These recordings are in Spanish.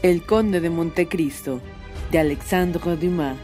El Conde de Montecristo, de Alexandre Dumas.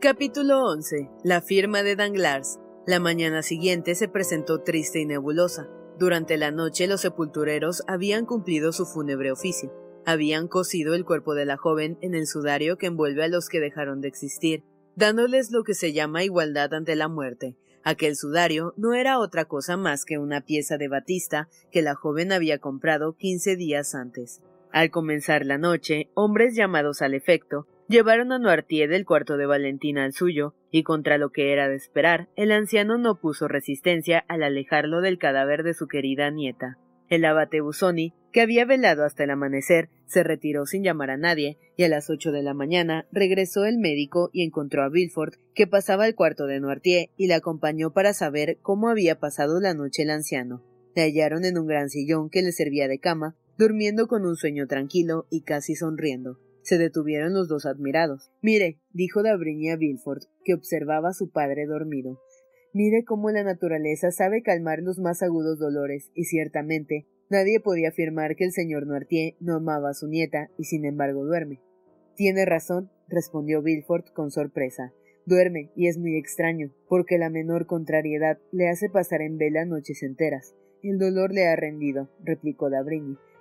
Capítulo 11. La firma de Danglars. La mañana siguiente se presentó triste y nebulosa. Durante la noche los sepultureros habían cumplido su fúnebre oficio. Habían cosido el cuerpo de la joven en el sudario que envuelve a los que dejaron de existir, dándoles lo que se llama igualdad ante la muerte. Aquel sudario no era otra cosa más que una pieza de batista que la joven había comprado quince días antes. Al comenzar la noche, hombres llamados al efecto llevaron a Noirtier del cuarto de Valentina al suyo, y contra lo que era de esperar, el anciano no puso resistencia al alejarlo del cadáver de su querida nieta. El abate Busoni, que había velado hasta el amanecer, se retiró sin llamar a nadie, y a las ocho de la mañana regresó el médico y encontró a Villefort, que pasaba al cuarto de Noirtier, y le acompañó para saber cómo había pasado la noche el anciano. Le hallaron en un gran sillón que le servía de cama, durmiendo con un sueño tranquilo y casi sonriendo. Se detuvieron los dos admirados. Mire, dijo D'Avrigny a Villefort, que observaba a su padre dormido. Mire cómo la naturaleza sabe calmar los más agudos dolores, y ciertamente nadie podía afirmar que el señor Noirtier no amaba a su nieta, y sin embargo duerme. Tiene razón, respondió Villefort con sorpresa. Duerme, y es muy extraño, porque la menor contrariedad le hace pasar en vela noches enteras. El dolor le ha rendido, replicó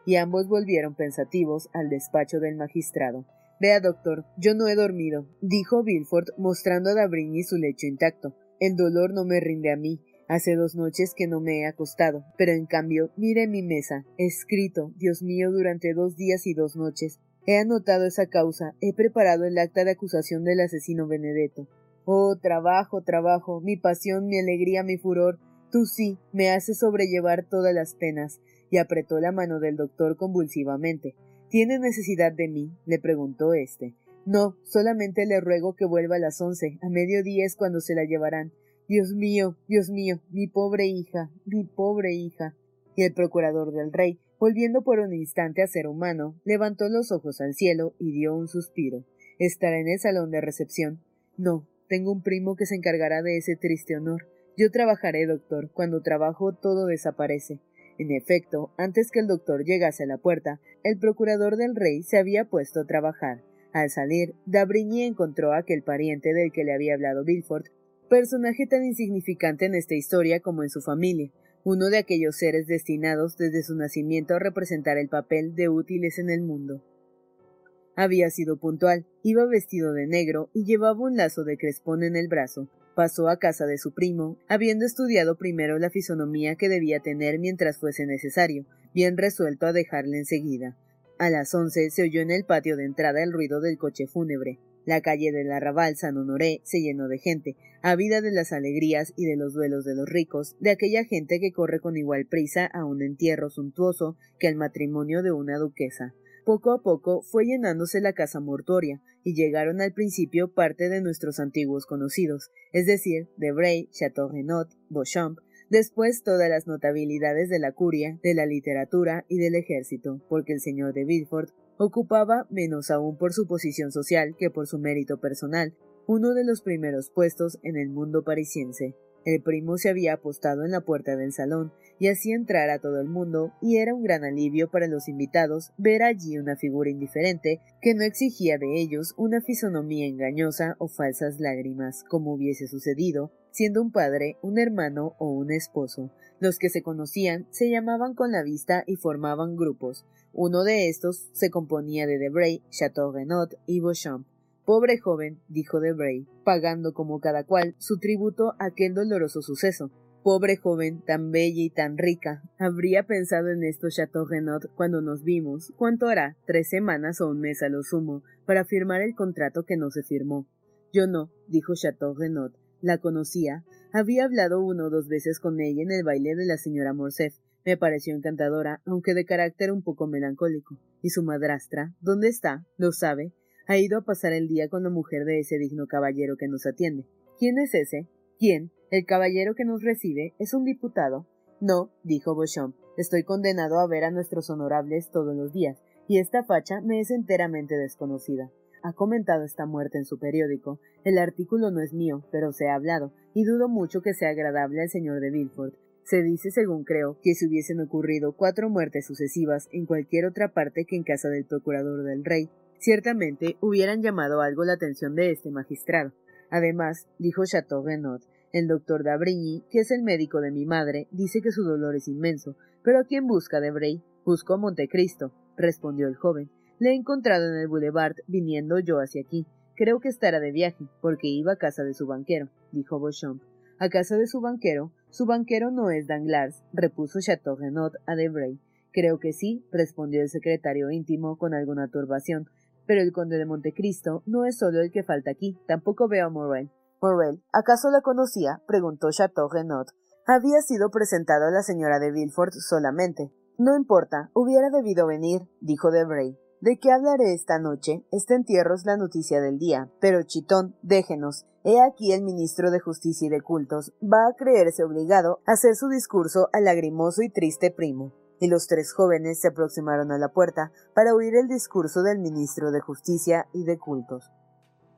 y ambos volvieron pensativos al despacho del magistrado. Vea, doctor, yo no he dormido, dijo Villefort mostrando a D'Avrigny su lecho intacto. El dolor no me rinde a mí. Hace dos noches que no me he acostado, pero en cambio, mire mi mesa. Escrito, Dios mío, durante dos días y dos noches. He anotado esa causa, he preparado el acta de acusación del asesino Benedetto. Oh, trabajo, trabajo, mi pasión, mi alegría, mi furor. Tú sí, me haces sobrellevar todas las penas y apretó la mano del doctor convulsivamente. ¿Tiene necesidad de mí? le preguntó éste. No, solamente le ruego que vuelva a las once. A mediodía es cuando se la llevarán. Dios mío, Dios mío, mi pobre hija, mi pobre hija. Y el procurador del rey, volviendo por un instante a ser humano, levantó los ojos al cielo y dio un suspiro. ¿Estará en el salón de recepción? No, tengo un primo que se encargará de ese triste honor. Yo trabajaré, doctor. Cuando trabajo todo desaparece. En efecto, antes que el doctor llegase a la puerta, el procurador del rey se había puesto a trabajar. Al salir, D'Abrigny encontró a aquel pariente del que le había hablado Villefort, personaje tan insignificante en esta historia como en su familia, uno de aquellos seres destinados desde su nacimiento a representar el papel de útiles en el mundo. Había sido puntual, iba vestido de negro y llevaba un lazo de crespón en el brazo, Pasó a casa de su primo, habiendo estudiado primero la fisonomía que debía tener mientras fuese necesario, bien resuelto a dejarle enseguida. A las once se oyó en el patio de entrada el ruido del coche fúnebre. La calle del arrabal San Honoré se llenó de gente, ávida de las alegrías y de los duelos de los ricos, de aquella gente que corre con igual prisa a un entierro suntuoso que al matrimonio de una duquesa. Poco a poco fue llenándose la casa mortuoria, y llegaron al principio parte de nuestros antiguos conocidos, es decir, Debray, Chateaurenot, Beauchamp, después todas las notabilidades de la curia, de la literatura y del ejército, porque el señor de Villefort ocupaba, menos aún por su posición social que por su mérito personal, uno de los primeros puestos en el mundo parisiense. El primo se había apostado en la puerta del salón y hacía entrar a todo el mundo, y era un gran alivio para los invitados ver allí una figura indiferente que no exigía de ellos una fisonomía engañosa o falsas lágrimas, como hubiese sucedido siendo un padre, un hermano o un esposo. Los que se conocían se llamaban con la vista y formaban grupos. Uno de estos se componía de Debray, Chateau-Renaud y Beauchamp. Pobre joven, dijo Debray, pagando como cada cual su tributo a aquel doloroso suceso. Pobre joven, tan bella y tan rica. Habría pensado en esto Chateau Renaud cuando nos vimos. ¿Cuánto hará? Tres semanas o un mes a lo sumo, para firmar el contrato que no se firmó. Yo no, dijo Chateau Renaud. La conocía. Había hablado uno o dos veces con ella en el baile de la señora Morcerf. Me pareció encantadora, aunque de carácter un poco melancólico. ¿Y su madrastra? ¿Dónde está? ¿Lo sabe? Ha ido a pasar el día con la mujer de ese digno caballero que nos atiende. ¿Quién es ese? ¿Quién? ¿El caballero que nos recibe es un diputado? No, dijo Beauchamp, estoy condenado a ver a nuestros honorables todos los días, y esta facha me es enteramente desconocida. Ha comentado esta muerte en su periódico. El artículo no es mío, pero se ha hablado, y dudo mucho que sea agradable al señor de Villefort. Se dice, según creo, que si hubiesen ocurrido cuatro muertes sucesivas en cualquier otra parte que en casa del procurador del rey, ciertamente hubieran llamado algo la atención de este magistrado. Además, dijo Chateau Renaud, el doctor Dabrigny, que es el médico de mi madre, dice que su dolor es inmenso. ¿Pero a quién busca Debray? Busco a Montecristo, respondió el joven. Le he encontrado en el boulevard viniendo yo hacia aquí. Creo que estará de viaje, porque iba a casa de su banquero, dijo Beauchamp. ¿A casa de su banquero? Su banquero no es Danglars, repuso Chateau Renaud a Debray. Creo que sí, respondió el secretario íntimo con alguna turbación. Pero el conde de Montecristo no es solo el que falta aquí, tampoco veo a Morel. Morel, ¿acaso la conocía? preguntó Chateau Renaud. Había sido presentado a la señora de Villefort solamente. No importa, hubiera debido venir, dijo Debray. ¿De qué hablaré esta noche? Este entierro es la noticia del día. Pero, Chitón, déjenos. He aquí el ministro de Justicia y de Cultos va a creerse obligado a hacer su discurso al lagrimoso y triste primo. Y los tres jóvenes se aproximaron a la puerta para oír el discurso del ministro de Justicia y de Cultos.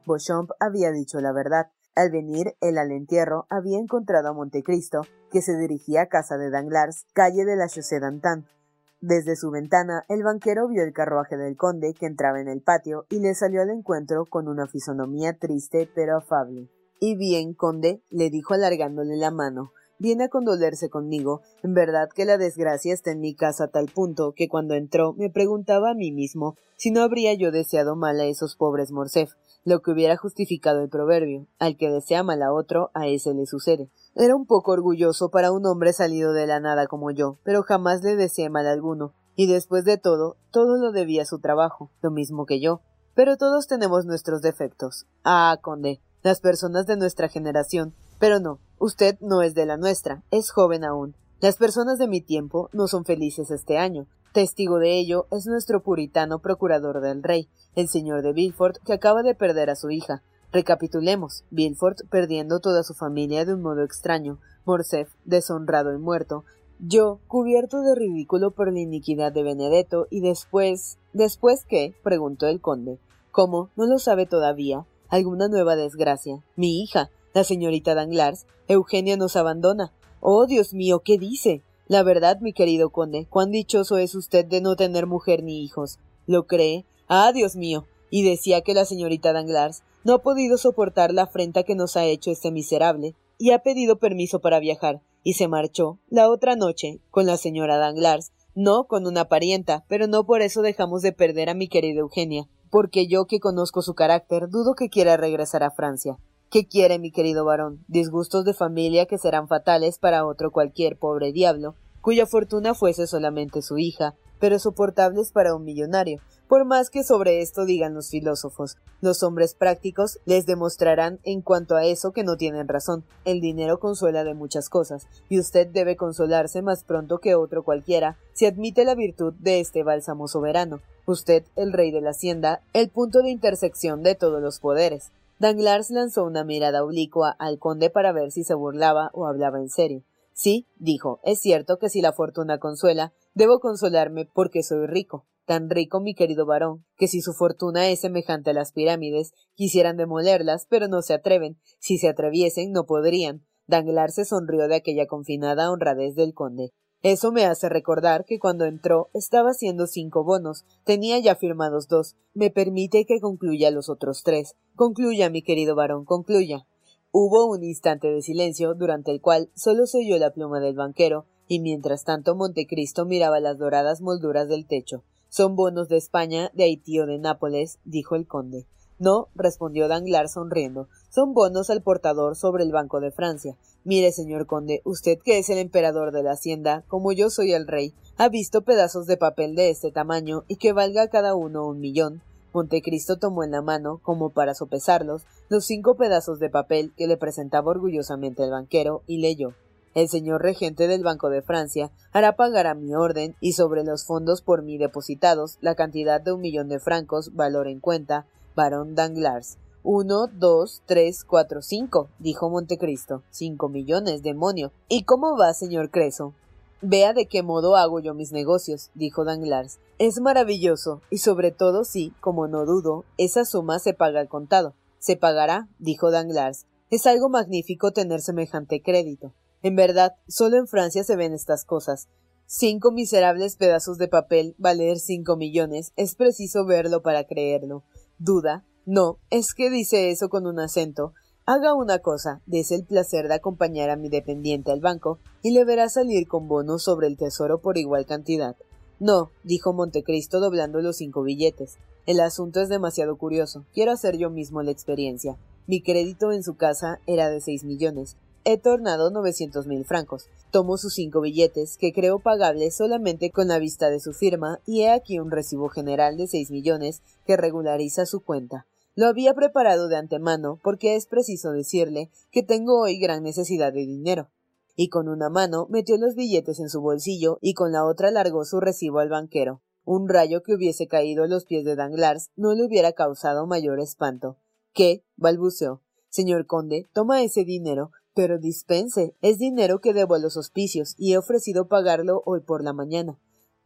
Beauchamp había dicho la verdad. Al venir él al entierro, había encontrado a Montecristo, que se dirigía a casa de Danglars, calle de la Chaussée d'Antin. Desde su ventana, el banquero vio el carruaje del conde que entraba en el patio y le salió al encuentro con una fisonomía triste pero afable. Y bien, conde, le dijo alargándole la mano, viene a condolerse conmigo. En verdad que la desgracia está en mi casa a tal punto que cuando entró me preguntaba a mí mismo si no habría yo deseado mal a esos pobres Morcef, lo que hubiera justificado el proverbio, al que desea mal a otro, a ese le sucede. Era un poco orgulloso para un hombre salido de la nada como yo, pero jamás le deseé mal alguno, y después de todo, todo lo debía a su trabajo, lo mismo que yo. Pero todos tenemos nuestros defectos. Ah, conde, las personas de nuestra generación. Pero no, usted no es de la nuestra, es joven aún. Las personas de mi tiempo no son felices este año, Testigo de ello es nuestro puritano procurador del rey, el señor de Villefort, que acaba de perder a su hija. Recapitulemos. Villefort perdiendo toda su familia de un modo extraño, Morcerf deshonrado y muerto, yo cubierto de ridículo por la iniquidad de Benedetto y después. ¿Después qué? preguntó el conde. ¿Cómo? ¿No lo sabe todavía? ¿Alguna nueva desgracia? Mi hija, la señorita Danglars, Eugenia nos abandona. Oh, Dios mío, ¿qué dice? La verdad, mi querido conde, cuán dichoso es usted de no tener mujer ni hijos. ¿Lo cree? Ah, Dios mío. Y decía que la señorita Danglars no ha podido soportar la afrenta que nos ha hecho este miserable, y ha pedido permiso para viajar, y se marchó, la otra noche, con la señora Danglars, no con una parienta, pero no por eso dejamos de perder a mi querida Eugenia, porque yo que conozco su carácter dudo que quiera regresar a Francia. ¿Qué quiere mi querido varón? Disgustos de familia que serán fatales para otro cualquier pobre diablo, cuya fortuna fuese solamente su hija, pero soportables para un millonario, Por más que sobre esto digan los filósofos, los hombres prácticos les demostrarán en cuanto a eso que no tienen razón. El dinero consuela de muchas cosas, y usted debe consolarse más pronto que otro cualquiera si admite la virtud de este bálsamo soberano. Usted, el rey de la hacienda, el punto de intersección de todos los poderes. Danglars lanzó una mirada oblicua al conde para ver si se burlaba o hablaba en serio. Sí, dijo, es cierto que si la fortuna consuela, debo consolarme porque soy rico tan rico mi querido varón, que si su fortuna es semejante a las pirámides, quisieran demolerlas, pero no se atreven. Si se atreviesen, no podrían. Danglars se sonrió de aquella confinada honradez del conde. Eso me hace recordar que cuando entró estaba haciendo cinco bonos, tenía ya firmados dos. Me permite que concluya los otros tres. Concluya, mi querido varón, concluya. Hubo un instante de silencio, durante el cual solo se oyó la pluma del banquero, y mientras tanto Montecristo miraba las doradas molduras del techo. Son bonos de España, de Haití o de Nápoles, dijo el conde. No, respondió Danglars sonriendo. Son bonos al portador sobre el Banco de Francia. Mire, señor conde, usted que es el emperador de la hacienda, como yo soy el rey, ha visto pedazos de papel de este tamaño y que valga cada uno un millón. Montecristo tomó en la mano, como para sopesarlos, los cinco pedazos de papel que le presentaba orgullosamente el banquero, y leyó el señor regente del Banco de Francia hará pagar a mi orden y sobre los fondos por mí depositados la cantidad de un millón de francos, valor en cuenta, barón Danglars. Uno, dos, tres, cuatro, cinco, dijo Montecristo. Cinco millones, demonio. ¿Y cómo va, señor Creso? Vea de qué modo hago yo mis negocios, dijo Danglars. Es maravilloso, y sobre todo si, como no dudo, esa suma se paga al contado. Se pagará, dijo Danglars. Es algo magnífico tener semejante crédito. En verdad, solo en Francia se ven estas cosas. Cinco miserables pedazos de papel valer cinco millones. Es preciso verlo para creerlo. ¿Duda? No, es que dice eso con un acento. Haga una cosa, des el placer de acompañar a mi dependiente al banco y le verá salir con bonos sobre el tesoro por igual cantidad. No, dijo Montecristo doblando los cinco billetes. El asunto es demasiado curioso. Quiero hacer yo mismo la experiencia. Mi crédito en su casa era de seis millones. He tornado novecientos mil francos. Tomo sus cinco billetes, que creo pagables solamente con la vista de su firma, y he aquí un recibo general de seis millones que regulariza su cuenta. Lo había preparado de antemano, porque es preciso decirle que tengo hoy gran necesidad de dinero. Y con una mano metió los billetes en su bolsillo y con la otra largó su recibo al banquero. Un rayo que hubiese caído a los pies de Danglars no le hubiera causado mayor espanto. ¿Qué? balbuceó. Señor conde, toma ese dinero, pero dispense, es dinero que debo a los hospicios y he ofrecido pagarlo hoy por la mañana.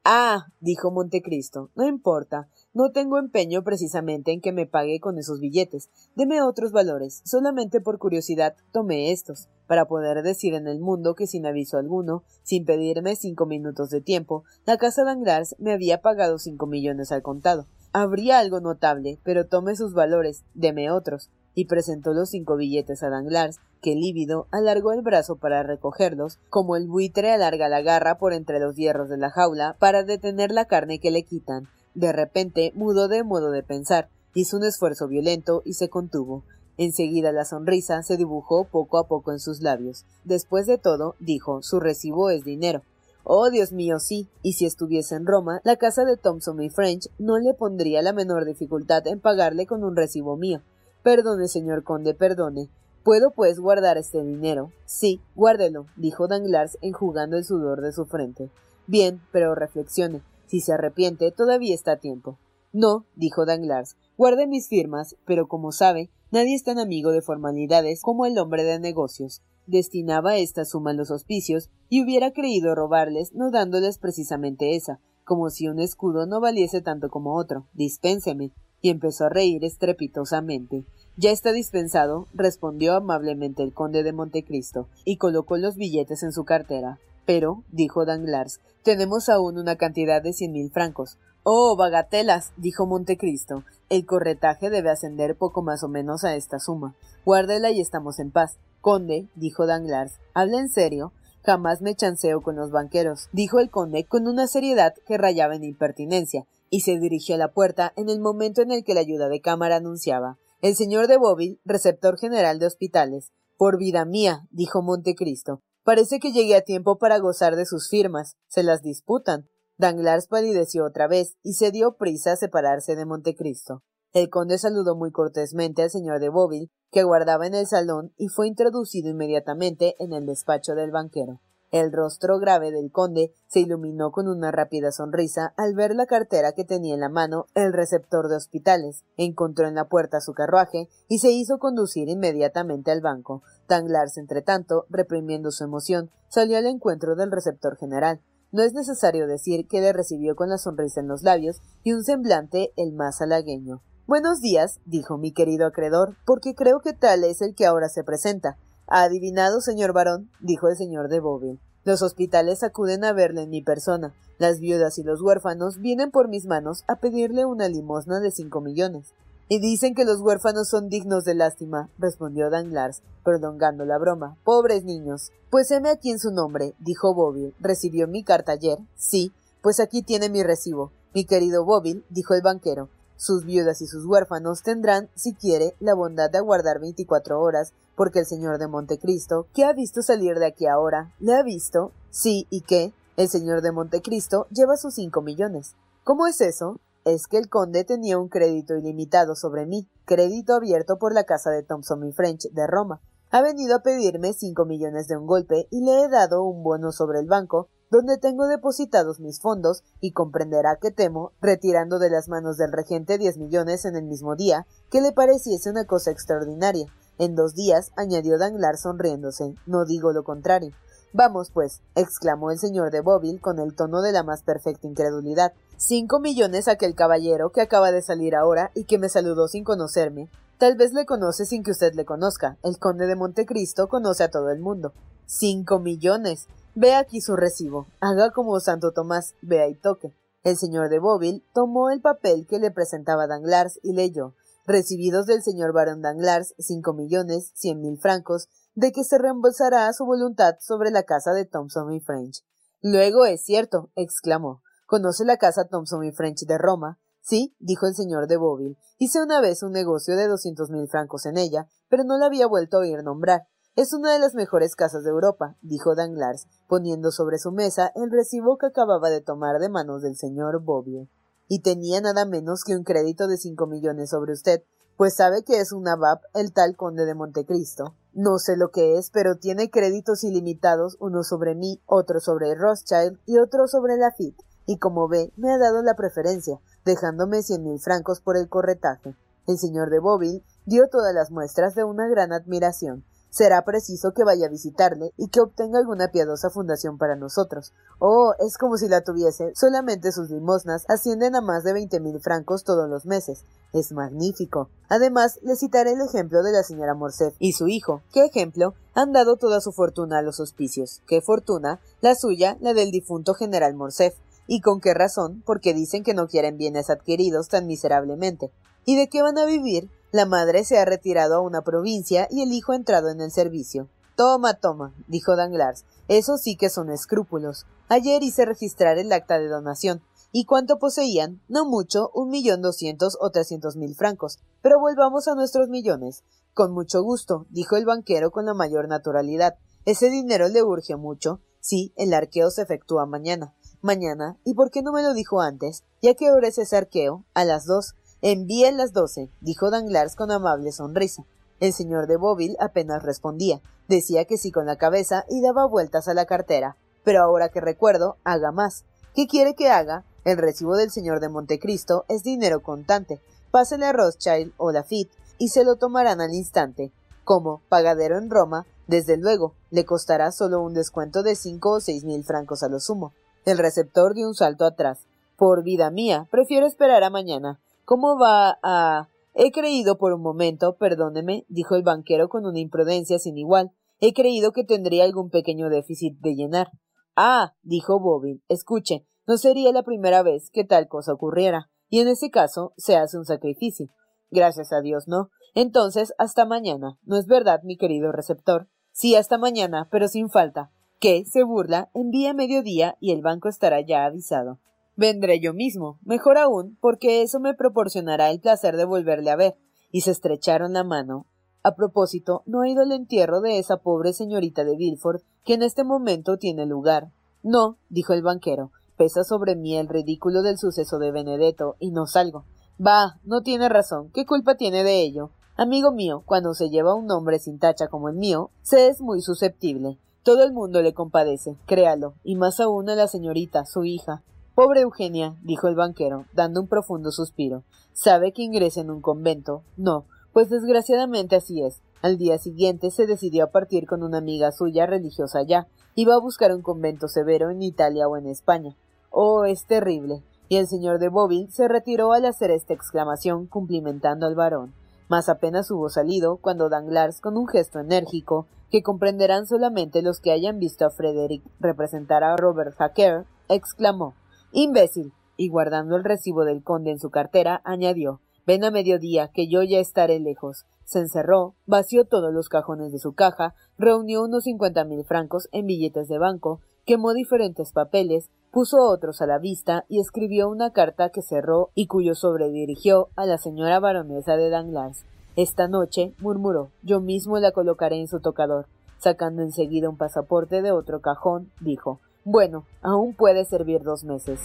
Ah, dijo Montecristo, no importa, no tengo empeño precisamente en que me pague con esos billetes. Deme otros valores. Solamente por curiosidad tomé estos, para poder decir en el mundo que sin aviso alguno, sin pedirme cinco minutos de tiempo, la casa Danglars me había pagado cinco millones al contado. Habría algo notable, pero tome sus valores, deme otros y presentó los cinco billetes a Danglars, que lívido alargó el brazo para recogerlos, como el buitre alarga la garra por entre los hierros de la jaula para detener la carne que le quitan. De repente mudó de modo de pensar, hizo un esfuerzo violento y se contuvo. Enseguida la sonrisa se dibujó poco a poco en sus labios. Después de todo, dijo, su recibo es dinero. Oh, Dios mío, sí. Y si estuviese en Roma, la casa de Thompson y French no le pondría la menor dificultad en pagarle con un recibo mío. Perdone, señor conde, perdone. ¿Puedo, pues, guardar este dinero? Sí, guárdelo, dijo Danglars enjugando el sudor de su frente. Bien, pero reflexione. Si se arrepiente, todavía está a tiempo. No, dijo Danglars, guarde mis firmas, pero como sabe, nadie es tan amigo de formalidades como el hombre de negocios. Destinaba esta suma a los hospicios y hubiera creído robarles no dándoles precisamente esa, como si un escudo no valiese tanto como otro. Dispénseme. Y empezó a reír estrepitosamente. Ya está dispensado, respondió amablemente el conde de Montecristo, y colocó los billetes en su cartera. Pero, dijo Danglars, tenemos aún una cantidad de cien mil francos. Oh, bagatelas, dijo Montecristo. El corretaje debe ascender poco más o menos a esta suma. Guárdela y estamos en paz. Conde, dijo Danglars, ¿habla en serio? Jamás me chanceo con los banqueros, dijo el conde con una seriedad que rayaba en impertinencia, y se dirigió a la puerta en el momento en el que la ayuda de cámara anunciaba el señor de Boville, receptor general de hospitales. Por vida mía, dijo Montecristo. Parece que llegué a tiempo para gozar de sus firmas. Se las disputan. Danglars palideció otra vez y se dio prisa a separarse de Montecristo. El conde saludó muy cortésmente al señor de Boville, que guardaba en el salón, y fue introducido inmediatamente en el despacho del banquero. El rostro grave del conde se iluminó con una rápida sonrisa al ver la cartera que tenía en la mano el receptor de hospitales. Encontró en la puerta su carruaje y se hizo conducir inmediatamente al banco. Danglars, entretanto, reprimiendo su emoción, salió al encuentro del receptor general. No es necesario decir que le recibió con la sonrisa en los labios y un semblante el más halagueño. Buenos días, dijo mi querido acreedor, porque creo que tal es el que ahora se presenta. ¿Ha adivinado, señor varón? dijo el señor de Boville. Los hospitales acuden a verle en mi persona. Las viudas y los huérfanos vienen por mis manos a pedirle una limosna de cinco millones. Y dicen que los huérfanos son dignos de lástima, respondió Danglars, prolongando la broma. Pobres niños. Pues heme aquí en su nombre, dijo Boville. ¿Recibió mi carta ayer? Sí. Pues aquí tiene mi recibo. Mi querido Boville, dijo el banquero, sus viudas y sus huérfanos tendrán, si quiere, la bondad de aguardar veinticuatro horas, porque el señor de Montecristo, que ha visto salir de aquí ahora, le ha visto. Sí, ¿y qué? El señor de Montecristo lleva sus cinco millones. ¿Cómo es eso? Es que el conde tenía un crédito ilimitado sobre mí, crédito abierto por la casa de Thompson y French de Roma. Ha venido a pedirme cinco millones de un golpe y le he dado un bono sobre el banco donde tengo depositados mis fondos, y comprenderá que temo, retirando de las manos del regente diez millones en el mismo día, que le pareciese una cosa extraordinaria. En dos días, añadió Danglars sonriéndose, no digo lo contrario. Vamos, pues, exclamó el señor de Boville con el tono de la más perfecta incredulidad. Cinco millones aquel caballero que acaba de salir ahora y que me saludó sin conocerme. Tal vez le conoce sin que usted le conozca. El conde de Montecristo conoce a todo el mundo. Cinco millones. Ve aquí su recibo. Haga como Santo Tomás, vea y toque. El señor de Boville tomó el papel que le presentaba Danglars y leyó recibidos del señor barón Danglars cinco millones cien mil francos, de que se reembolsará a su voluntad sobre la casa de Thompson y French. Luego es cierto, exclamó. ¿Conoce la casa Thompson y French de Roma? Sí, dijo el señor de Boville. Hice una vez un negocio de doscientos mil francos en ella, pero no la había vuelto a oír nombrar. Es una de las mejores casas de Europa, dijo Danglars, poniendo sobre su mesa el recibo que acababa de tomar de manos del señor Bobie. Y tenía nada menos que un crédito de cinco millones sobre usted, pues sabe que es un nabab el tal conde de Montecristo. No sé lo que es, pero tiene créditos ilimitados, uno sobre mí, otro sobre Rothschild y otro sobre Lafitte, y como ve, me ha dado la preferencia, dejándome cien mil francos por el corretaje. El señor de Boville dio todas las muestras de una gran admiración, será preciso que vaya a visitarle y que obtenga alguna piadosa fundación para nosotros. Oh, es como si la tuviese. Solamente sus limosnas ascienden a más de veinte mil francos todos los meses. Es magnífico. Además, le citaré el ejemplo de la señora Morcerf y su hijo. ¿Qué ejemplo? Han dado toda su fortuna a los hospicios. ¿Qué fortuna? La suya, la del difunto general Morcerf. ¿Y con qué razón? Porque dicen que no quieren bienes adquiridos tan miserablemente. ¿Y de qué van a vivir? La madre se ha retirado a una provincia y el hijo ha entrado en el servicio. Toma, toma, dijo Danglars. Eso sí que son escrúpulos. Ayer hice registrar el acta de donación. ¿Y cuánto poseían? No mucho, un millón doscientos o trescientos mil francos. Pero volvamos a nuestros millones. Con mucho gusto, dijo el banquero con la mayor naturalidad. Ese dinero le urge mucho. Sí, el arqueo se efectúa mañana. Mañana. ¿Y por qué no me lo dijo antes? ¿Y a qué hora es ese arqueo? A las dos. Envíen las doce, dijo Danglars con amable sonrisa. El señor de Boville apenas respondía. Decía que sí con la cabeza y daba vueltas a la cartera. Pero ahora que recuerdo, haga más. ¿Qué quiere que haga? El recibo del señor de Montecristo es dinero contante. Pásele a Rothschild o Lafitte y se lo tomarán al instante. Como pagadero en Roma, desde luego, le costará solo un descuento de cinco o seis mil francos a lo sumo. El receptor dio un salto atrás. Por vida mía, prefiero esperar a mañana. ¿Cómo va a... He creído por un momento, perdóneme, dijo el banquero con una imprudencia sin igual. He creído que tendría algún pequeño déficit de llenar. Ah, dijo Bobby, escuche, no sería la primera vez que tal cosa ocurriera, y en ese caso se hace un sacrificio. Gracias a Dios, no. Entonces, hasta mañana. ¿No es verdad, mi querido receptor? Sí, hasta mañana, pero sin falta. ¿Qué? se burla, envía mediodía y el banco estará ya avisado. Vendré yo mismo, mejor aún, porque eso me proporcionará el placer de volverle a ver. Y se estrecharon la mano. A propósito, no ha ido al entierro de esa pobre señorita de Villefort que en este momento tiene lugar. No, dijo el banquero, Pesa sobre mí el ridículo del suceso de Benedetto y no salgo. Bah, no tiene razón. ¿Qué culpa tiene de ello? Amigo mío, cuando se lleva un nombre sin tacha como el mío, se es muy susceptible. Todo el mundo le compadece, créalo, y más aún a la señorita, su hija. Pobre Eugenia, dijo el banquero, dando un profundo suspiro. ¿Sabe que ingresa en un convento? No, pues desgraciadamente así es. Al día siguiente se decidió a partir con una amiga suya religiosa allá. Iba a buscar un convento severo en Italia o en España. Oh, es terrible. Y el señor de Boville se retiró al hacer esta exclamación, cumplimentando al varón. Mas apenas hubo salido, cuando Danglars, con un gesto enérgico, que comprenderán solamente los que hayan visto a Frederick representar a Robert Hacker, exclamó Imbécil. y guardando el recibo del conde en su cartera, añadió Ven a mediodía, que yo ya estaré lejos. Se encerró, vació todos los cajones de su caja, reunió unos cincuenta mil francos en billetes de banco, quemó diferentes papeles, puso otros a la vista y escribió una carta que cerró y cuyo sobre dirigió a la señora baronesa de Danglars. Esta noche, murmuró, yo mismo la colocaré en su tocador. Sacando enseguida un pasaporte de otro cajón, dijo, bueno, aún puede servir dos meses.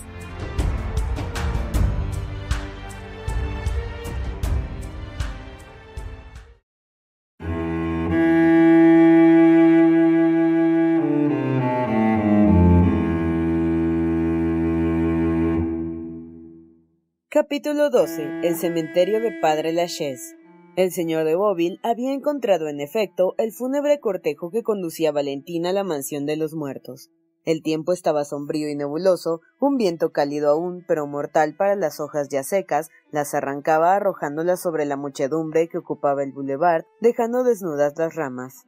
Capítulo 12. El cementerio de Padre Lachaise. El señor de Boville había encontrado en efecto el fúnebre cortejo que conducía a Valentina a la mansión de los muertos. El tiempo estaba sombrío y nebuloso, un viento cálido aún, pero mortal para las hojas ya secas, las arrancaba arrojándolas sobre la muchedumbre que ocupaba el boulevard, dejando desnudas las ramas.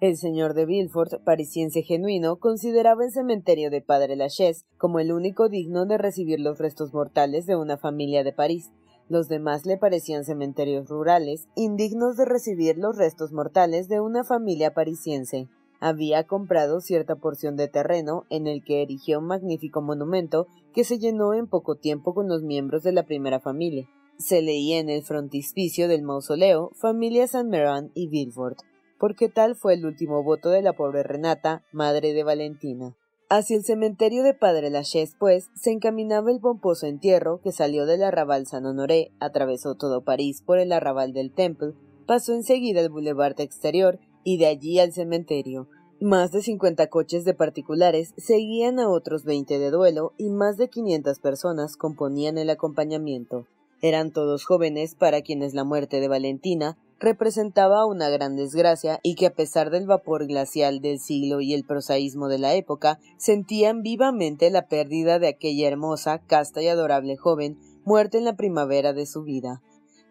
El señor de Villefort, parisiense genuino, consideraba el cementerio de Padre Lachaise como el único digno de recibir los restos mortales de una familia de París. Los demás le parecían cementerios rurales, indignos de recibir los restos mortales de una familia parisiense. Había comprado cierta porción de terreno en el que erigió un magnífico monumento que se llenó en poco tiempo con los miembros de la primera familia. Se leía en el frontispicio del mausoleo Familia Saint Meran y Villefort porque tal fue el último voto de la pobre Renata, madre de Valentina. Hacia el cementerio de Padre Lachaise, pues, se encaminaba el pomposo entierro que salió del arrabal San Honoré, atravesó todo París por el arrabal del Temple, pasó enseguida el boulevard exterior y de allí al cementerio. Más de cincuenta coches de particulares seguían a otros veinte de duelo y más de quinientas personas componían el acompañamiento. Eran todos jóvenes para quienes la muerte de Valentina representaba una gran desgracia y que a pesar del vapor glacial del siglo y el prosaísmo de la época, sentían vivamente la pérdida de aquella hermosa, casta y adorable joven muerta en la primavera de su vida.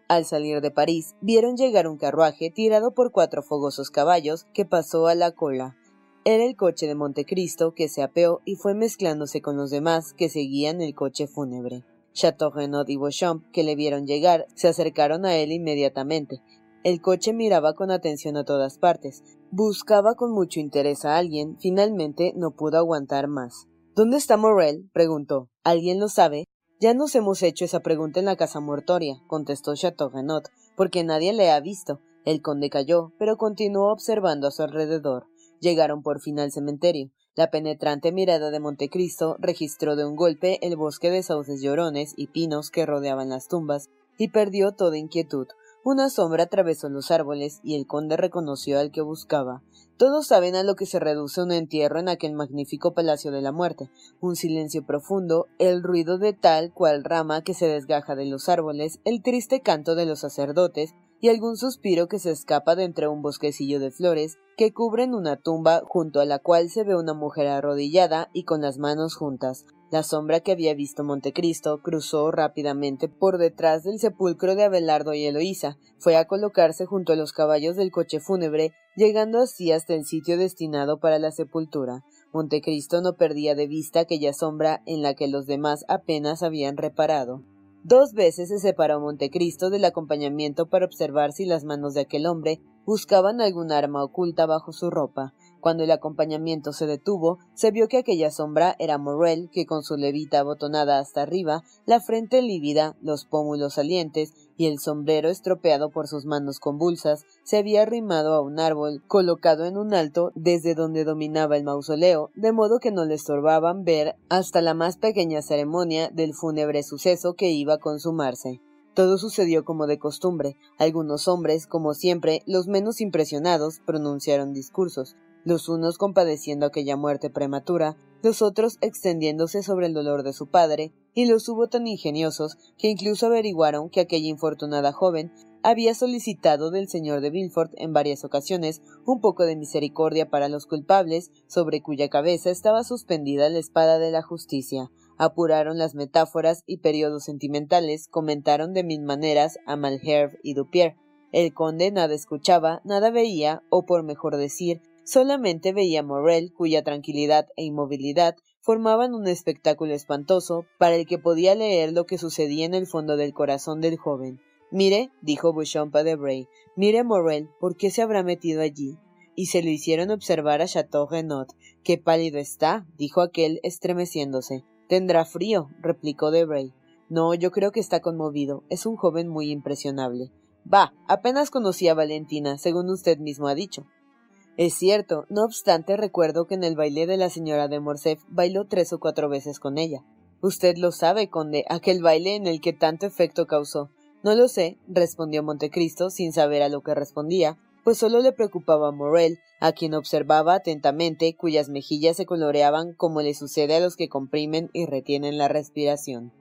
Al salir de París, vieron llegar un carruaje tirado por cuatro fogosos caballos que pasó a la cola. Era el coche de Montecristo que se apeó y fue mezclándose con los demás que seguían el coche fúnebre. Chateaurenaud y Beauchamp, que le vieron llegar, se acercaron a él inmediatamente, el coche miraba con atención a todas partes. Buscaba con mucho interés a alguien. Finalmente no pudo aguantar más. ¿Dónde está Morel? preguntó. ¿Alguien lo sabe? Ya nos hemos hecho esa pregunta en la casa mortoria, contestó Chateaurenaud, porque nadie le ha visto. El conde calló, pero continuó observando a su alrededor. Llegaron por fin al cementerio. La penetrante mirada de Montecristo registró de un golpe el bosque de sauces llorones y pinos que rodeaban las tumbas, y perdió toda inquietud. Una sombra atravesó los árboles y el conde reconoció al que buscaba. Todos saben a lo que se reduce un entierro en aquel magnífico palacio de la muerte, un silencio profundo, el ruido de tal cual rama que se desgaja de los árboles, el triste canto de los sacerdotes, y algún suspiro que se escapa de entre un bosquecillo de flores que cubren una tumba junto a la cual se ve una mujer arrodillada y con las manos juntas, la sombra que había visto Montecristo cruzó rápidamente por detrás del sepulcro de Abelardo y Eloísa, fue a colocarse junto a los caballos del coche fúnebre, llegando así hasta el sitio destinado para la sepultura. Montecristo no perdía de vista aquella sombra en la que los demás apenas habían reparado. Dos veces se separó Montecristo del acompañamiento para observar si las manos de aquel hombre buscaban algún arma oculta bajo su ropa. Cuando el acompañamiento se detuvo, se vio que aquella sombra era Morrel, que con su levita abotonada hasta arriba, la frente lívida, los pómulos salientes y el sombrero estropeado por sus manos convulsas, se había arrimado a un árbol colocado en un alto desde donde dominaba el mausoleo, de modo que no le estorbaban ver hasta la más pequeña ceremonia del fúnebre suceso que iba a consumarse. Todo sucedió como de costumbre. Algunos hombres, como siempre, los menos impresionados, pronunciaron discursos los unos compadeciendo aquella muerte prematura, los otros extendiéndose sobre el dolor de su padre, y los hubo tan ingeniosos que incluso averiguaron que aquella infortunada joven había solicitado del señor de Villefort en varias ocasiones un poco de misericordia para los culpables, sobre cuya cabeza estaba suspendida la espada de la justicia. Apuraron las metáforas y periodos sentimentales, comentaron de mil maneras a Malherbe y Dupier. El conde nada escuchaba, nada veía, o por mejor decir, Solamente veía Morrel, cuya tranquilidad e inmovilidad formaban un espectáculo espantoso para el que podía leer lo que sucedía en el fondo del corazón del joven. Mire, dijo Bouchon de Bray, mire Morrel, ¿por qué se habrá metido allí? Y se lo hicieron observar a Chateau Renaud. Qué pálido está, dijo aquel, estremeciéndose. Tendrá frío, replicó Debray. No, yo creo que está conmovido. Es un joven muy impresionable. Bah, apenas conocí a Valentina, según usted mismo ha dicho. Es cierto, no obstante recuerdo que en el baile de la señora de Morcerf bailó tres o cuatro veces con ella. Usted lo sabe, conde, aquel baile en el que tanto efecto causó. No lo sé, respondió Montecristo, sin saber a lo que respondía, pues solo le preocupaba Morel, a quien observaba atentamente, cuyas mejillas se coloreaban como le sucede a los que comprimen y retienen la respiración.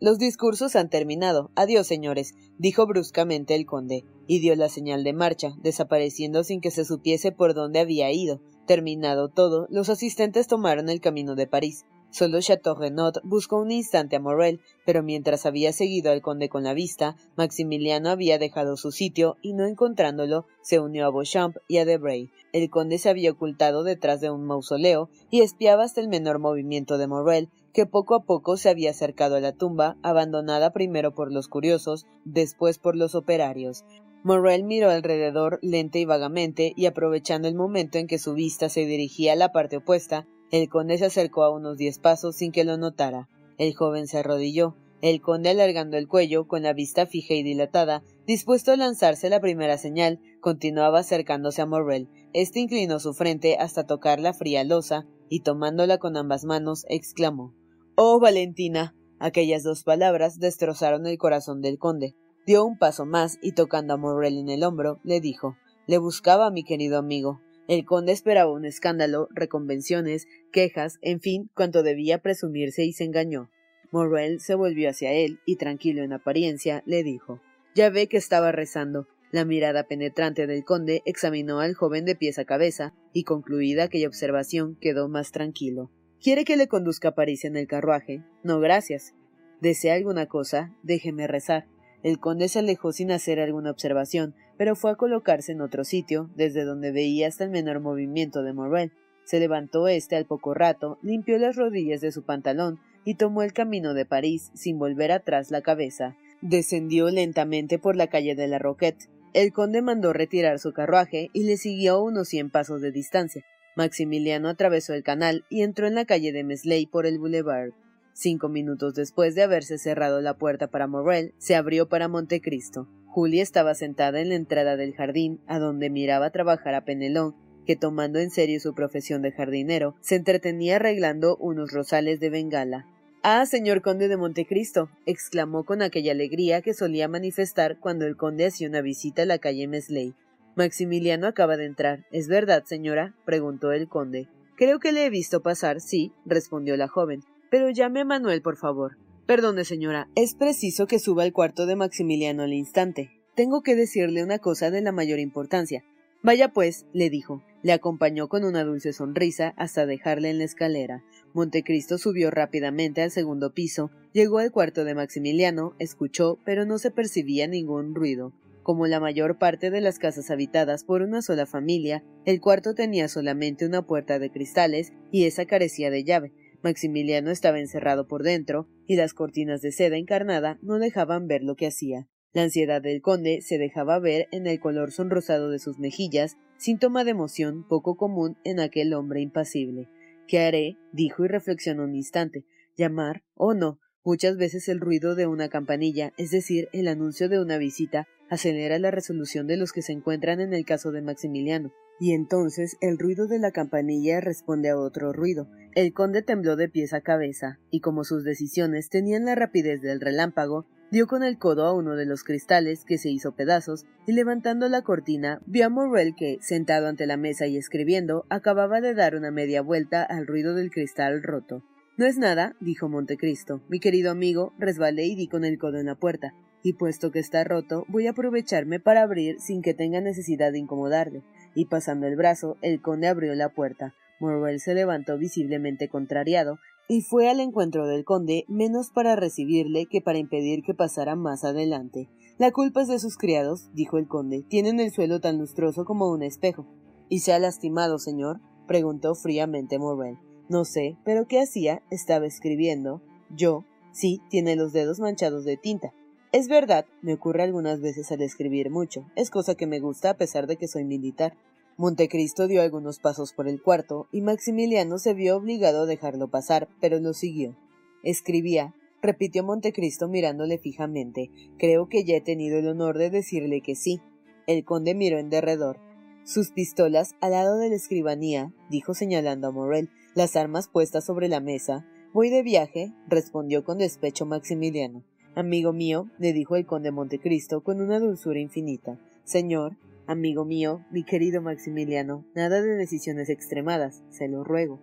Los discursos han terminado. Adiós, señores, dijo bruscamente el conde, y dio la señal de marcha, desapareciendo sin que se supiese por dónde había ido. Terminado todo, los asistentes tomaron el camino de París. Solo Chateau Renaud buscó un instante a Morel, pero mientras había seguido al conde con la vista, Maximiliano había dejado su sitio y no encontrándolo, se unió a Beauchamp y a Debray. El conde se había ocultado detrás de un mausoleo y espiaba hasta el menor movimiento de Morel, que poco a poco se había acercado a la tumba, abandonada primero por los curiosos, después por los operarios. Morrel miró alrededor lenta y vagamente, y aprovechando el momento en que su vista se dirigía a la parte opuesta, el conde se acercó a unos diez pasos sin que lo notara. El joven se arrodilló, el conde alargando el cuello, con la vista fija y dilatada, dispuesto a lanzarse la primera señal, continuaba acercándose a Morrel. Este inclinó su frente hasta tocar la fría losa, y tomándola con ambas manos, exclamó Oh, Valentina. Aquellas dos palabras destrozaron el corazón del conde. Dio un paso más y tocando a Morrel en el hombro, le dijo Le buscaba, mi querido amigo. El conde esperaba un escándalo, reconvenciones, quejas, en fin, cuanto debía presumirse y se engañó. Morrel se volvió hacia él y, tranquilo en apariencia, le dijo Ya ve que estaba rezando. La mirada penetrante del conde examinó al joven de pies a cabeza, y concluida aquella observación quedó más tranquilo. ¿Quiere que le conduzca a París en el carruaje? No, gracias. ¿Desea alguna cosa? Déjeme rezar. El conde se alejó sin hacer alguna observación, pero fue a colocarse en otro sitio, desde donde veía hasta el menor movimiento de Morrel. Se levantó éste al poco rato, limpió las rodillas de su pantalón y tomó el camino de París sin volver atrás la cabeza. Descendió lentamente por la calle de la Roquette. El conde mandó retirar su carruaje y le siguió unos cien pasos de distancia. Maximiliano atravesó el canal y entró en la calle de Mesley por el boulevard. Cinco minutos después de haberse cerrado la puerta para Morrel, se abrió para Montecristo. Julia estaba sentada en la entrada del jardín, a donde miraba trabajar a Penelón, que tomando en serio su profesión de jardinero, se entretenía arreglando unos rosales de bengala. Ah, señor conde de Montecristo, exclamó con aquella alegría que solía manifestar cuando el conde hacía una visita a la calle Mesley. Maximiliano acaba de entrar. ¿Es verdad, señora? preguntó el conde. Creo que le he visto pasar, sí, respondió la joven. Pero llame a Manuel, por favor. Perdone, señora, es preciso que suba al cuarto de Maximiliano al instante. Tengo que decirle una cosa de la mayor importancia. Vaya pues, le dijo. Le acompañó con una dulce sonrisa hasta dejarle en la escalera. Montecristo subió rápidamente al segundo piso, llegó al cuarto de Maximiliano, escuchó, pero no se percibía ningún ruido. Como la mayor parte de las casas habitadas por una sola familia, el cuarto tenía solamente una puerta de cristales y esa carecía de llave. Maximiliano estaba encerrado por dentro, y las cortinas de seda encarnada no dejaban ver lo que hacía. La ansiedad del conde se dejaba ver en el color sonrosado de sus mejillas, síntoma de emoción poco común en aquel hombre impasible. ¿Qué haré? dijo y reflexionó un instante. ¿Llamar o no? Muchas veces el ruido de una campanilla, es decir, el anuncio de una visita, acelera la resolución de los que se encuentran en el caso de Maximiliano. Y entonces el ruido de la campanilla responde a otro ruido. El conde tembló de pies a cabeza, y como sus decisiones tenían la rapidez del relámpago, dio con el codo a uno de los cristales que se hizo pedazos, y levantando la cortina, vio a Morrel que, sentado ante la mesa y escribiendo, acababa de dar una media vuelta al ruido del cristal roto. No es nada, dijo Montecristo. Mi querido amigo, resbalé y di con el codo en la puerta, y puesto que está roto, voy a aprovecharme para abrir sin que tenga necesidad de incomodarle y pasando el brazo, el conde abrió la puerta. Morrel se levantó visiblemente contrariado, y fue al encuentro del conde menos para recibirle que para impedir que pasara más adelante. La culpa es de sus criados, dijo el conde. Tienen el suelo tan lustroso como un espejo. ¿Y se ha lastimado, señor? preguntó fríamente Morrel. No sé, pero ¿qué hacía? Estaba escribiendo. Yo. Sí, tiene los dedos manchados de tinta. Es verdad, me ocurre algunas veces al escribir mucho. Es cosa que me gusta a pesar de que soy militar. Montecristo dio algunos pasos por el cuarto y Maximiliano se vio obligado a dejarlo pasar, pero lo siguió. Escribía, repitió Montecristo mirándole fijamente. Creo que ya he tenido el honor de decirle que sí. El conde miró en derredor. Sus pistolas al lado de la escribanía, dijo señalando a Morel, las armas puestas sobre la mesa. Voy de viaje, respondió con despecho Maximiliano. Amigo mío, le dijo el conde Montecristo con una dulzura infinita. Señor, amigo mío, mi querido Maximiliano, nada de decisiones extremadas, se lo ruego.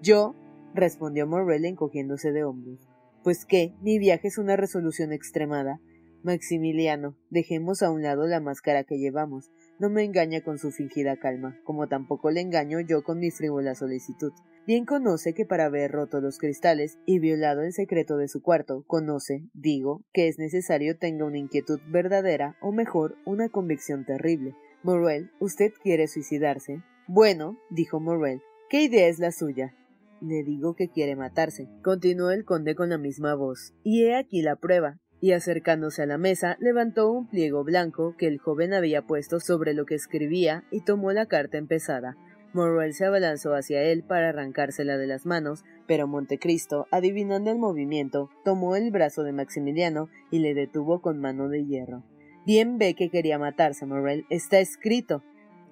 Yo, respondió Morrel encogiéndose de hombros. Pues qué, mi viaje es una resolución extremada. Maximiliano, dejemos a un lado la máscara que llevamos. No me engaña con su fingida calma, como tampoco le engaño yo con mi frívola solicitud. Bien conoce que para haber roto los cristales y violado el secreto de su cuarto, conoce, digo, que es necesario tenga una inquietud verdadera o mejor, una convicción terrible. Morrel, ¿usted quiere suicidarse? Bueno, dijo Morrel, ¿qué idea es la suya? Le digo que quiere matarse, continuó el conde con la misma voz. Y he aquí la prueba. Y acercándose a la mesa, levantó un pliego blanco que el joven había puesto sobre lo que escribía y tomó la carta empezada. Morrel se abalanzó hacia él para arrancársela de las manos, pero Montecristo, adivinando el movimiento, tomó el brazo de Maximiliano y le detuvo con mano de hierro. Bien ve que quería matarse, Morrel. Está escrito.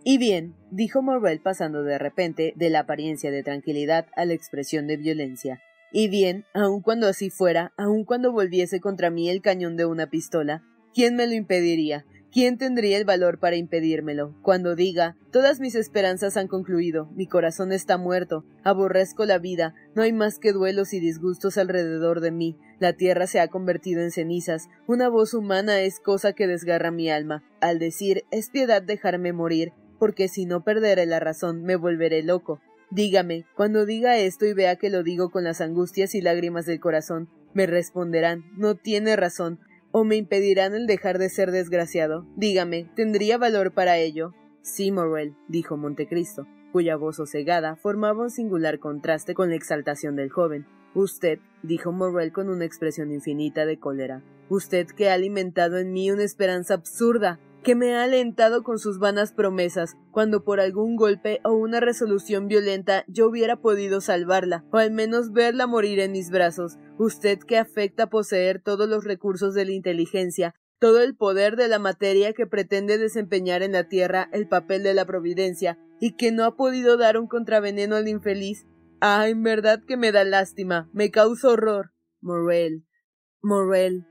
Y bien, dijo Morrel pasando de repente de la apariencia de tranquilidad a la expresión de violencia. Y bien, aun cuando así fuera, aun cuando volviese contra mí el cañón de una pistola, ¿quién me lo impediría? ¿Quién tendría el valor para impedírmelo? Cuando diga, todas mis esperanzas han concluido, mi corazón está muerto, aborrezco la vida, no hay más que duelos y disgustos alrededor de mí, la tierra se ha convertido en cenizas, una voz humana es cosa que desgarra mi alma. Al decir, es piedad dejarme morir, porque si no perderé la razón me volveré loco. Dígame, cuando diga esto y vea que lo digo con las angustias y lágrimas del corazón, me responderán, no tiene razón, o me impedirán el dejar de ser desgraciado. Dígame, ¿tendría valor para ello? Sí, Morrel, dijo Montecristo, cuya voz sosegada formaba un singular contraste con la exaltación del joven. Usted, dijo Morrel con una expresión infinita de cólera, usted que ha alimentado en mí una esperanza absurda, que me ha alentado con sus vanas promesas, cuando por algún golpe o una resolución violenta yo hubiera podido salvarla, o al menos verla morir en mis brazos, usted que afecta poseer todos los recursos de la inteligencia, todo el poder de la materia que pretende desempeñar en la tierra el papel de la providencia, y que no ha podido dar un contraveneno al infeliz. Ah, en verdad que me da lástima, me causa horror. Morel. Morel.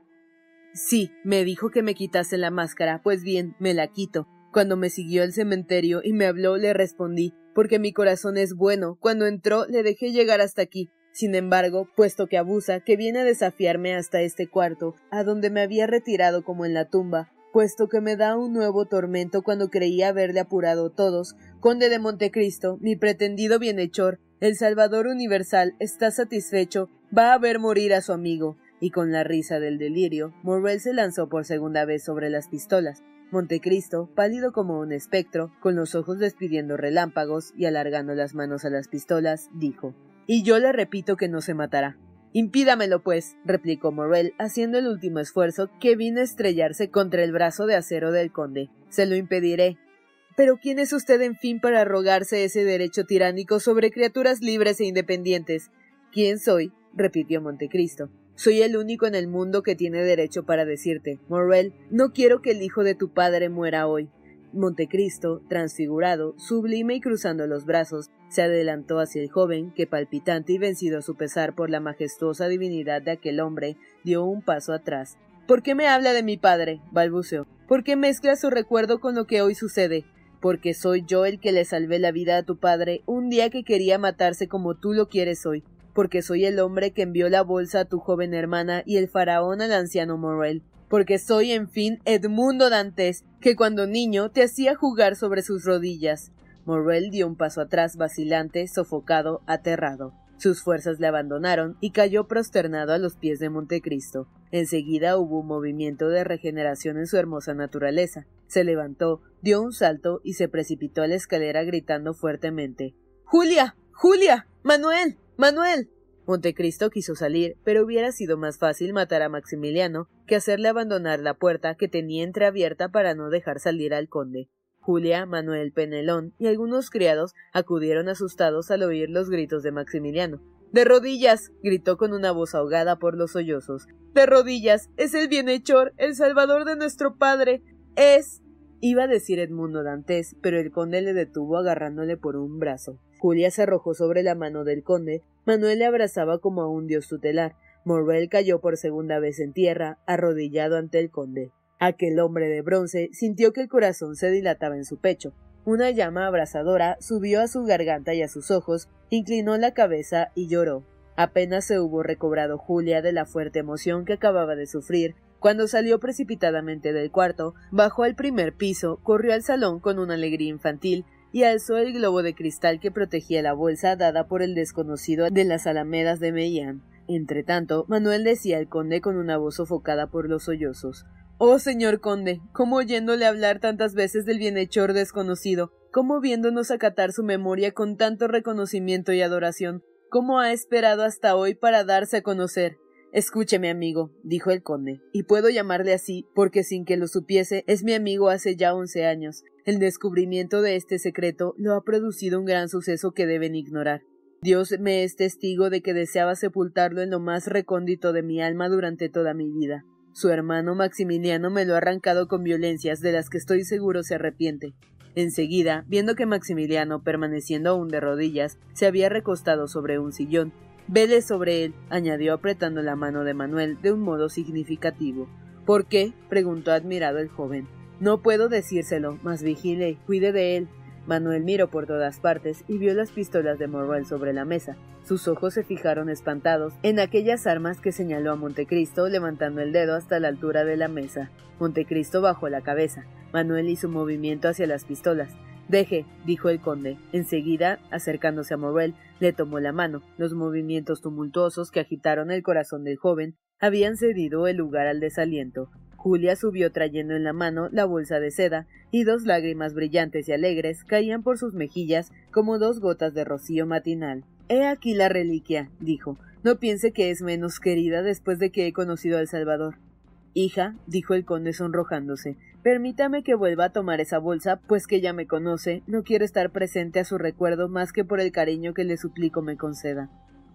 Sí, me dijo que me quitase la máscara, pues bien, me la quito. Cuando me siguió al cementerio y me habló, le respondí, porque mi corazón es bueno. Cuando entró, le dejé llegar hasta aquí. Sin embargo, puesto que abusa, que viene a desafiarme hasta este cuarto, a donde me había retirado como en la tumba, puesto que me da un nuevo tormento cuando creía haberle apurado todos, conde de Montecristo, mi pretendido bienhechor, el Salvador universal, está satisfecho, va a ver morir a su amigo, y con la risa del delirio, Morrel se lanzó por segunda vez sobre las pistolas. Montecristo, pálido como un espectro, con los ojos despidiendo relámpagos y alargando las manos a las pistolas, dijo y yo le repito que no se matará. Impídamelo, pues, replicó Morrel, haciendo el último esfuerzo que vino a estrellarse contra el brazo de acero del conde. Se lo impediré. Pero ¿quién es usted, en fin, para arrogarse ese derecho tiránico sobre criaturas libres e independientes? ¿Quién soy? repitió Montecristo. Soy el único en el mundo que tiene derecho para decirte, Morrel, no quiero que el hijo de tu padre muera hoy. Montecristo, transfigurado, sublime y cruzando los brazos, se adelantó hacia el joven, que palpitante y vencido a su pesar por la majestuosa divinidad de aquel hombre, dio un paso atrás. ¿Por qué me habla de mi padre? balbuceó. ¿Por qué mezcla su recuerdo con lo que hoy sucede? Porque soy yo el que le salvé la vida a tu padre un día que quería matarse como tú lo quieres hoy. Porque soy el hombre que envió la bolsa a tu joven hermana y el faraón al anciano Morrel porque soy en fin Edmundo Dantes, que cuando niño te hacía jugar sobre sus rodillas. Morrel dio un paso atrás vacilante, sofocado, aterrado. Sus fuerzas le abandonaron y cayó prosternado a los pies de Montecristo. Enseguida hubo un movimiento de regeneración en su hermosa naturaleza. Se levantó, dio un salto y se precipitó a la escalera gritando fuertemente Julia. Julia. Manuel. Manuel. Montecristo quiso salir, pero hubiera sido más fácil matar a Maximiliano que hacerle abandonar la puerta que tenía entreabierta para no dejar salir al conde. Julia, Manuel Penelón y algunos criados acudieron asustados al oír los gritos de Maximiliano. ¡De rodillas! gritó con una voz ahogada por los sollozos. ¡De rodillas! ¡Es el bienhechor! ¡El salvador de nuestro padre! ¡Es! Iba a decir Edmundo Dantes, pero el conde le detuvo agarrándole por un brazo. Julia se arrojó sobre la mano del conde, Manuel le abrazaba como a un dios tutelar. Morrel cayó por segunda vez en tierra, arrodillado ante el conde. Aquel hombre de bronce sintió que el corazón se dilataba en su pecho. Una llama abrasadora subió a su garganta y a sus ojos, inclinó la cabeza y lloró. Apenas se hubo recobrado Julia de la fuerte emoción que acababa de sufrir, cuando salió precipitadamente del cuarto, bajó al primer piso, corrió al salón con una alegría infantil, y alzó el globo de cristal que protegía la bolsa dada por el desconocido de las alamedas de Mellán. Entretanto, Manuel decía al conde con una voz sofocada por los sollozos Oh, señor conde, cómo oyéndole hablar tantas veces del bienhechor desconocido, cómo viéndonos acatar su memoria con tanto reconocimiento y adoración, cómo ha esperado hasta hoy para darse a conocer. Escúcheme, amigo, dijo el conde, y puedo llamarle así porque sin que lo supiese es mi amigo hace ya once años. El descubrimiento de este secreto lo ha producido un gran suceso que deben ignorar. Dios me es testigo de que deseaba sepultarlo en lo más recóndito de mi alma durante toda mi vida. Su hermano Maximiliano me lo ha arrancado con violencias de las que estoy seguro se arrepiente. Enseguida, viendo que Maximiliano, permaneciendo aún de rodillas, se había recostado sobre un sillón, Vele sobre él, añadió apretando la mano de Manuel de un modo significativo. ¿Por qué? preguntó admirado el joven. No puedo decírselo, mas vigile, cuide de él. Manuel miró por todas partes y vio las pistolas de Morrel sobre la mesa. Sus ojos se fijaron espantados en aquellas armas que señaló a Montecristo levantando el dedo hasta la altura de la mesa. Montecristo bajó la cabeza. Manuel hizo un movimiento hacia las pistolas. Deje, dijo el conde. Enseguida, acercándose a Morrel, le tomó la mano. Los movimientos tumultuosos que agitaron el corazón del joven habían cedido el lugar al desaliento. Julia subió trayendo en la mano la bolsa de seda, y dos lágrimas brillantes y alegres caían por sus mejillas como dos gotas de rocío matinal. He aquí la reliquia, dijo. No piense que es menos querida después de que he conocido al Salvador. Hija, dijo el conde sonrojándose, permítame que vuelva a tomar esa bolsa, pues que ya me conoce, no quiero estar presente a su recuerdo más que por el cariño que le suplico me conceda.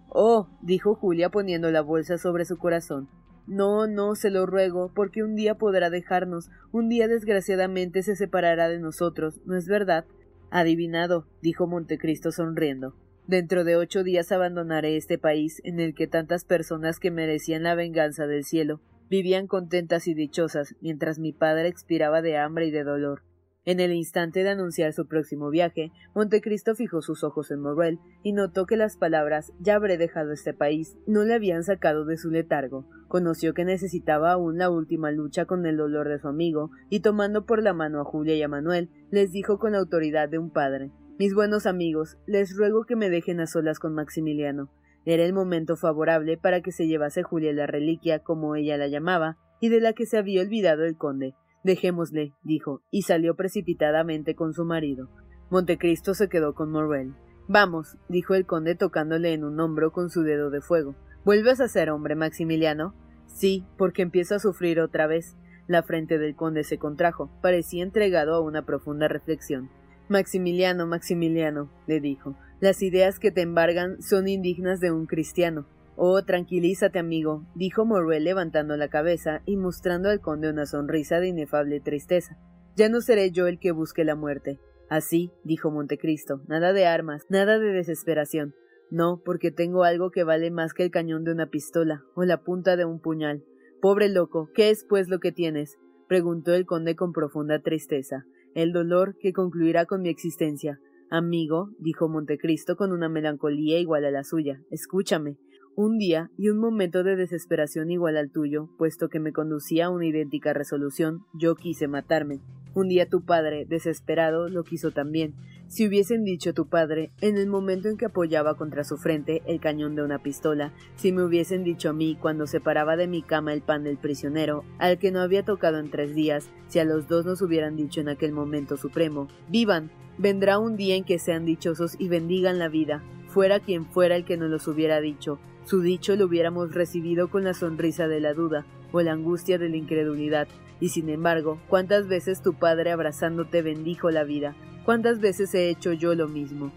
Oh, dijo Julia poniendo la bolsa sobre su corazón. No, no, se lo ruego, porque un día podrá dejarnos, un día desgraciadamente se separará de nosotros, ¿no es verdad? Adivinado, dijo Montecristo sonriendo. Dentro de ocho días abandonaré este país en el que tantas personas que merecían la venganza del cielo Vivían contentas y dichosas, mientras mi padre expiraba de hambre y de dolor. En el instante de anunciar su próximo viaje, Montecristo fijó sus ojos en Morrel y notó que las palabras ya habré dejado este país no le habían sacado de su letargo. Conoció que necesitaba aún la última lucha con el dolor de su amigo, y tomando por la mano a Julia y a Manuel, les dijo con la autoridad de un padre Mis buenos amigos, les ruego que me dejen a solas con Maximiliano. Era el momento favorable para que se llevase Julia la reliquia, como ella la llamaba, y de la que se había olvidado el conde. Dejémosle, dijo, y salió precipitadamente con su marido. Montecristo se quedó con Morrel. Vamos, dijo el conde tocándole en un hombro con su dedo de fuego. ¿Vuelves a ser hombre, Maximiliano? Sí, porque empiezo a sufrir otra vez. La frente del conde se contrajo. Parecía entregado a una profunda reflexión. Maximiliano, Maximiliano, le dijo, las ideas que te embargan son indignas de un cristiano. Oh, tranquilízate, amigo, dijo Morrel levantando la cabeza y mostrando al conde una sonrisa de inefable tristeza. Ya no seré yo el que busque la muerte. Así, dijo Montecristo, nada de armas, nada de desesperación. No, porque tengo algo que vale más que el cañón de una pistola o la punta de un puñal. Pobre loco, ¿qué es pues lo que tienes? preguntó el conde con profunda tristeza. El dolor que concluirá con mi existencia. Amigo, dijo Montecristo con una melancolía igual a la suya, escúchame. Un día y un momento de desesperación igual al tuyo, puesto que me conducía a una idéntica resolución, yo quise matarme. Un día tu padre, desesperado, lo quiso también. Si hubiesen dicho tu padre, en el momento en que apoyaba contra su frente el cañón de una pistola, si me hubiesen dicho a mí cuando separaba de mi cama el pan del prisionero, al que no había tocado en tres días, si a los dos nos hubieran dicho en aquel momento supremo, ¡Vivan! Vendrá un día en que sean dichosos y bendigan la vida, fuera quien fuera el que nos los hubiera dicho. Su dicho lo hubiéramos recibido con la sonrisa de la duda o la angustia de la incredulidad, y sin embargo, ¿cuántas veces tu padre abrazándote bendijo la vida? ¿Cuántas veces he hecho yo lo mismo?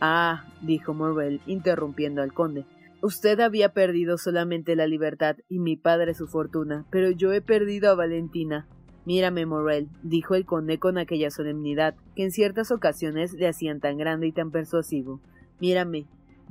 Ah, dijo Morrel, interrumpiendo al conde. Usted había perdido solamente la libertad y mi padre su fortuna, pero yo he perdido a Valentina. Mírame, Morrel, dijo el conde con aquella solemnidad que en ciertas ocasiones le hacían tan grande y tan persuasivo. Mírame,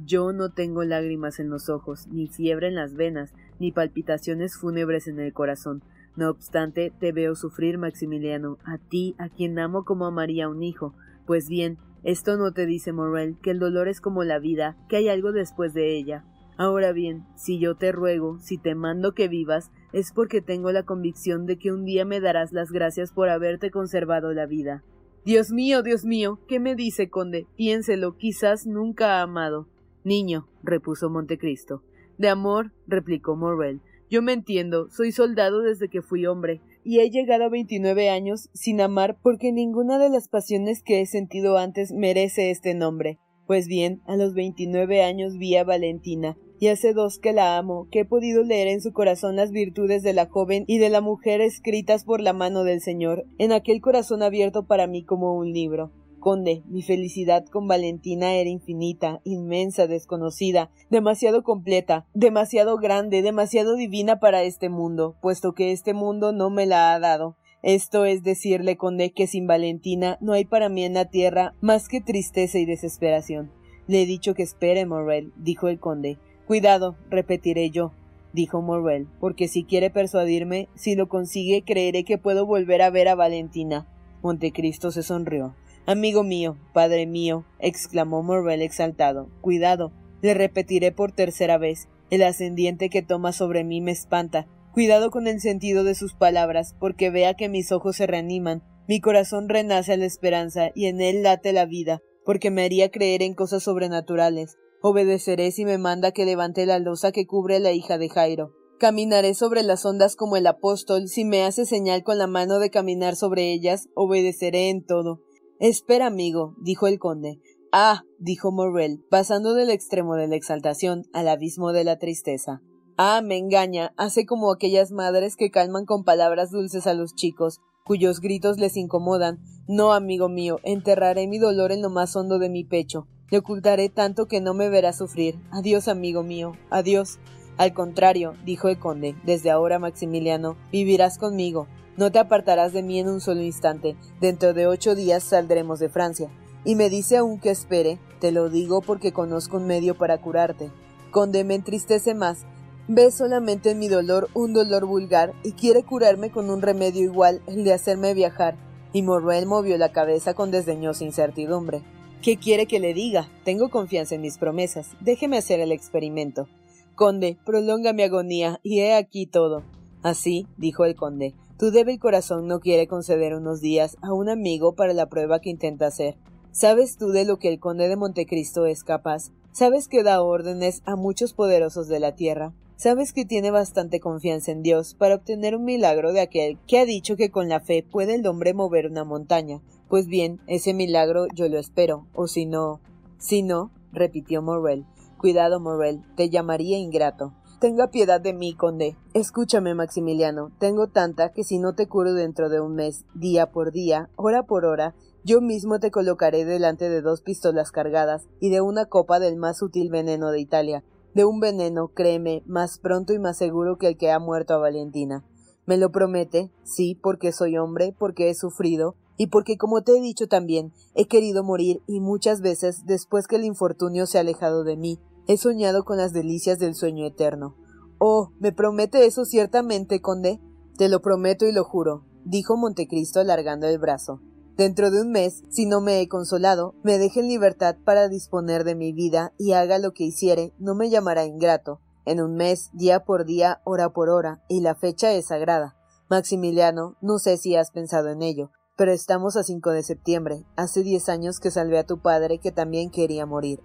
yo no tengo lágrimas en los ojos, ni fiebre en las venas, ni palpitaciones fúnebres en el corazón. No obstante, te veo sufrir, Maximiliano, a ti, a quien amo como amaría un hijo. Pues bien, esto no te dice Morrel que el dolor es como la vida, que hay algo después de ella. Ahora bien, si yo te ruego, si te mando que vivas, es porque tengo la convicción de que un día me darás las gracias por haberte conservado la vida. Dios mío, Dios mío, ¿qué me dice, conde? Piénselo, quizás nunca ha amado. Niño, repuso Montecristo. De amor, replicó Morrel, yo me entiendo, soy soldado desde que fui hombre, y he llegado a veintinueve años sin amar porque ninguna de las pasiones que he sentido antes merece este nombre. Pues bien, a los veintinueve años vi a Valentina, y hace dos que la amo, que he podido leer en su corazón las virtudes de la joven y de la mujer escritas por la mano del Señor, en aquel corazón abierto para mí como un libro. Conde, mi felicidad con Valentina era infinita, inmensa, desconocida, demasiado completa, demasiado grande, demasiado divina para este mundo, puesto que este mundo no me la ha dado. Esto es decirle, conde, que sin Valentina no hay para mí en la tierra más que tristeza y desesperación. Le he dicho que espere, Morrel, dijo el conde. Cuidado, repetiré yo, dijo Morrel, porque si quiere persuadirme, si lo consigue, creeré que puedo volver a ver a Valentina. Montecristo se sonrió. Amigo mío, padre mío, exclamó Morrel exaltado, cuidado, le repetiré por tercera vez, el ascendiente que toma sobre mí me espanta. Cuidado con el sentido de sus palabras, porque vea que mis ojos se reaniman, mi corazón renace a la esperanza y en él late la vida, porque me haría creer en cosas sobrenaturales. Obedeceré si me manda que levante la losa que cubre la hija de Jairo. Caminaré sobre las ondas como el apóstol, si me hace señal con la mano de caminar sobre ellas, obedeceré en todo. Espera, amigo, dijo el conde. Ah, dijo Morrel, pasando del extremo de la exaltación al abismo de la tristeza. Ah, me engaña, hace como aquellas madres que calman con palabras dulces a los chicos, cuyos gritos les incomodan. No, amigo mío, enterraré mi dolor en lo más hondo de mi pecho. Le ocultaré tanto que no me verá sufrir. Adiós, amigo mío. Adiós. Al contrario, dijo el conde, desde ahora, Maximiliano, vivirás conmigo. No te apartarás de mí en un solo instante. Dentro de ocho días saldremos de Francia. Y me dice aún que espere. Te lo digo porque conozco un medio para curarte. Conde me entristece más. Ve solamente en mi dolor un dolor vulgar y quiere curarme con un remedio igual, el de hacerme viajar. Y Morrel movió la cabeza con desdeñosa incertidumbre. ¿Qué quiere que le diga? Tengo confianza en mis promesas. Déjeme hacer el experimento. Conde, prolonga mi agonía, y he aquí todo. Así, dijo el conde, tu débil corazón no quiere conceder unos días a un amigo para la prueba que intenta hacer. ¿Sabes tú de lo que el conde de Montecristo es capaz? ¿Sabes que da órdenes a muchos poderosos de la tierra? ¿Sabes que tiene bastante confianza en Dios para obtener un milagro de aquel que ha dicho que con la fe puede el hombre mover una montaña? Pues bien, ese milagro yo lo espero, o si no. Si no, repitió Morrel. Cuidado, Morrel, te llamaría ingrato. Tenga piedad de mí, conde. Escúchame, Maximiliano, tengo tanta que si no te curo dentro de un mes, día por día, hora por hora, yo mismo te colocaré delante de dos pistolas cargadas y de una copa del más sutil veneno de Italia, de un veneno, créeme, más pronto y más seguro que el que ha muerto a Valentina. ¿Me lo promete? Sí, porque soy hombre, porque he sufrido, y porque, como te he dicho también, he querido morir y muchas veces, después que el infortunio se ha alejado de mí, he soñado con las delicias del sueño eterno. Oh, ¿me promete eso ciertamente, conde? Te lo prometo y lo juro, dijo Montecristo alargando el brazo. Dentro de un mes, si no me he consolado, me deje en libertad para disponer de mi vida y haga lo que hiciere, no me llamará ingrato. En un mes, día por día, hora por hora, y la fecha es sagrada. Maximiliano, no sé si has pensado en ello, pero estamos a 5 de septiembre. Hace diez años que salvé a tu padre que también quería morir.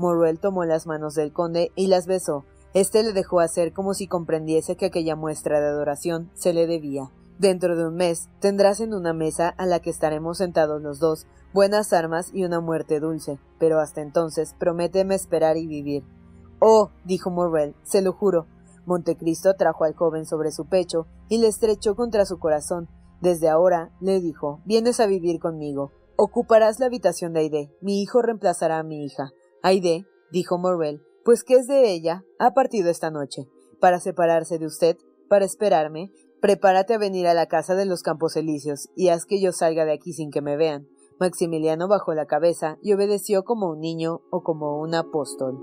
Morrel tomó las manos del conde y las besó. Este le dejó hacer como si comprendiese que aquella muestra de adoración se le debía. Dentro de un mes tendrás en una mesa a la que estaremos sentados los dos buenas armas y una muerte dulce, pero hasta entonces prométeme esperar y vivir. Oh, dijo Morrel, se lo juro. Montecristo trajo al joven sobre su pecho y le estrechó contra su corazón, desde ahora, le dijo, vienes a vivir conmigo. Ocuparás la habitación de Aide. Mi hijo reemplazará a mi hija. Aide, dijo Morrel, pues ¿qué es de ella? Ha partido esta noche. Para separarse de usted, para esperarme, prepárate a venir a la casa de los Campos Elíseos y haz que yo salga de aquí sin que me vean. Maximiliano bajó la cabeza y obedeció como un niño o como un apóstol.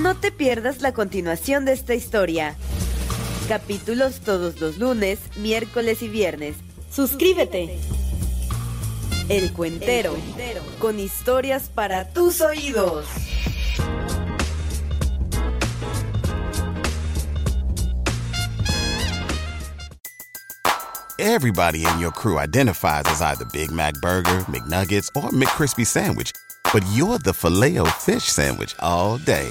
No te pierdas la continuación de esta historia. Capítulos todos los lunes, miércoles y viernes. Suscríbete. El Cuentero, con historias para tus oídos. Everybody in your crew identifies as either Big Mac Burger, McNuggets, or McCrispy Sandwich. But you're the filet fish Sandwich all day.